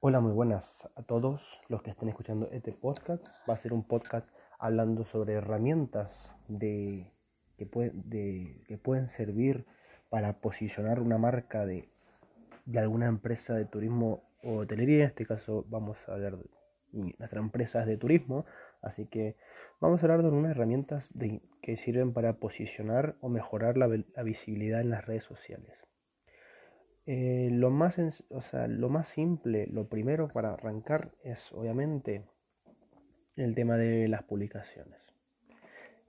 Hola, muy buenas a todos los que estén escuchando este podcast. Va a ser un podcast hablando sobre herramientas de, que, pueden servir para posicionar una marca de, alguna empresa de turismo o hotelería. En este caso vamos a hablar de nuestra empresa de turismo, así que vamos a hablar de unas herramientas que sirven para posicionar o mejorar la visibilidad en las redes sociales. Eh, lo, más o sea, lo más simple, lo primero para arrancar es obviamente el tema de las publicaciones.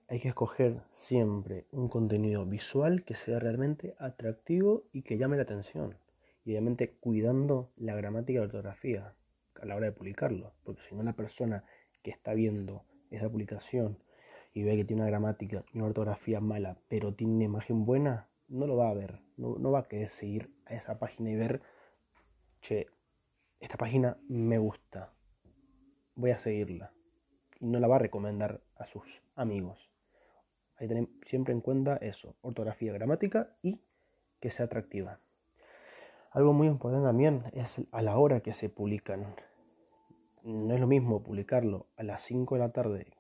Hay que escoger siempre un contenido visual que sea realmente atractivo y que llame la atención. Y obviamente cuidando la gramática y la ortografía a la hora de publicarlo. Porque si no una persona que está viendo esa publicación y ve que tiene una gramática y una ortografía mala, pero tiene una imagen buena, no lo va a ver, no, va a querer seguir a esa página y ver, che, esta página me gusta, voy a seguirla. Y no la va a recomendar a sus amigos. Hay que tener siempre en cuenta eso, ortografía, gramática y que sea atractiva. Algo muy importante también es a la hora que se publican. No es lo mismo publicarlo a las 5 de la tarde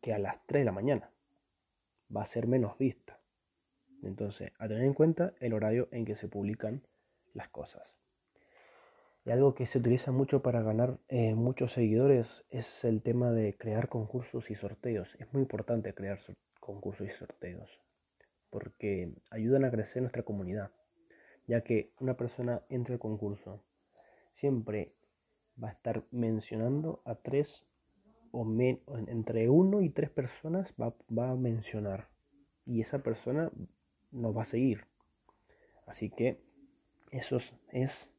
que a las 3 de la mañana. Va a ser menos vista. Entonces, a tener en cuenta el horario en que se publican las cosas. Y algo que se utiliza mucho para ganar eh, muchos seguidores es el tema de crear concursos y sorteos. Es muy importante crear concursos y sorteos porque ayudan a crecer nuestra comunidad. Ya que una persona entra al concurso, siempre va a estar mencionando a tres o entre uno y tres personas va, va a mencionar. Y esa persona nos va a seguir. Así que eso es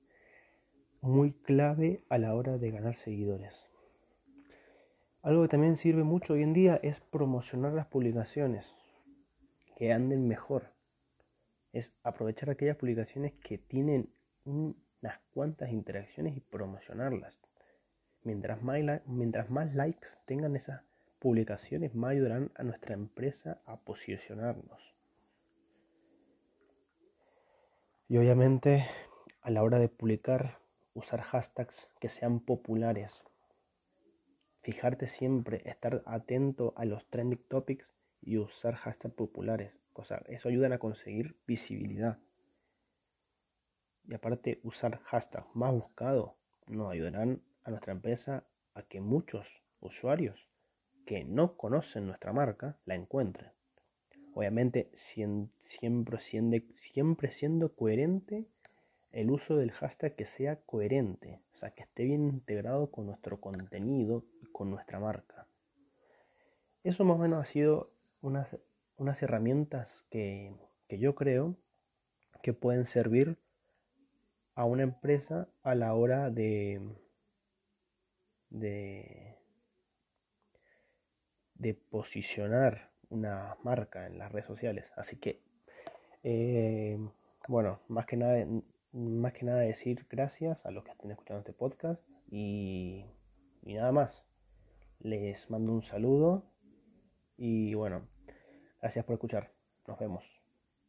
muy clave a la hora de ganar seguidores. Algo que también sirve mucho hoy en día es promocionar las publicaciones, que anden mejor. Es aprovechar aquellas publicaciones que tienen unas cuantas interacciones y promocionarlas. Mientras más, mientras más likes tengan esas publicaciones, más ayudarán a nuestra empresa a posicionarnos. Y obviamente a la hora de publicar, usar hashtags que sean populares. Fijarte siempre, estar atento a los trending topics y usar hashtags populares. Eso ayuda a conseguir visibilidad. Y aparte, usar hashtags más buscados nos ayudarán a nuestra empresa a que muchos usuarios que no conocen nuestra marca la encuentren. Obviamente siempre siendo, siempre siendo coherente el uso del hashtag que sea coherente, o sea, que esté bien integrado con nuestro contenido y con nuestra marca. Eso más o menos ha sido unas, unas herramientas que, que yo creo que pueden servir a una empresa a la hora de, de, de posicionar una marca en las redes sociales. Así que, eh, bueno, más que nada, más que nada decir gracias a los que estén escuchando este podcast y, y nada más. Les mando un saludo y bueno, gracias por escuchar. Nos vemos.